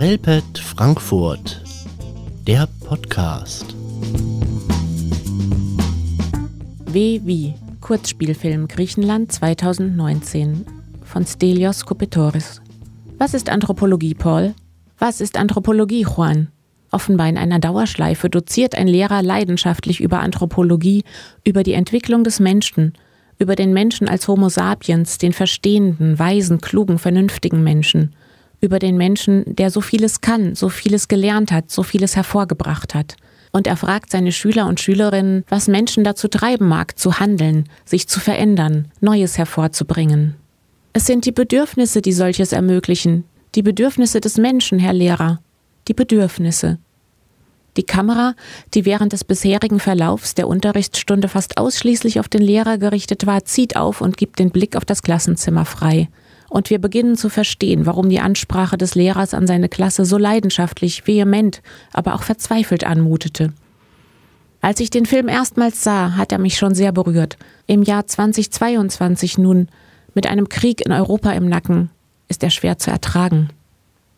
Relpet Frankfurt, der Podcast. W wie Kurzspielfilm Griechenland 2019 von Stelios Kopetoris. Was ist Anthropologie, Paul? Was ist Anthropologie, Juan? Offenbar in einer Dauerschleife doziert ein Lehrer leidenschaftlich über Anthropologie, über die Entwicklung des Menschen, über den Menschen als Homo sapiens, den verstehenden, weisen, klugen, vernünftigen Menschen, über den Menschen, der so vieles kann, so vieles gelernt hat, so vieles hervorgebracht hat. Und er fragt seine Schüler und Schülerinnen, was Menschen dazu treiben mag, zu handeln, sich zu verändern, Neues hervorzubringen. Es sind die Bedürfnisse, die solches ermöglichen, die Bedürfnisse des Menschen, Herr Lehrer, die Bedürfnisse. Die Kamera, die während des bisherigen Verlaufs der Unterrichtsstunde fast ausschließlich auf den Lehrer gerichtet war, zieht auf und gibt den Blick auf das Klassenzimmer frei. Und wir beginnen zu verstehen, warum die Ansprache des Lehrers an seine Klasse so leidenschaftlich, vehement, aber auch verzweifelt anmutete. Als ich den Film erstmals sah, hat er mich schon sehr berührt. Im Jahr 2022 nun, mit einem Krieg in Europa im Nacken, ist er schwer zu ertragen.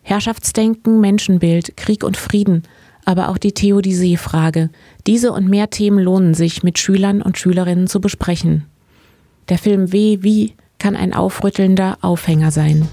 Herrschaftsdenken, Menschenbild, Krieg und Frieden, aber auch die Theodizee-Frage. Diese und mehr Themen lohnen sich, mit Schülern und Schülerinnen zu besprechen. Der Film W wie kann ein aufrüttelnder Aufhänger sein.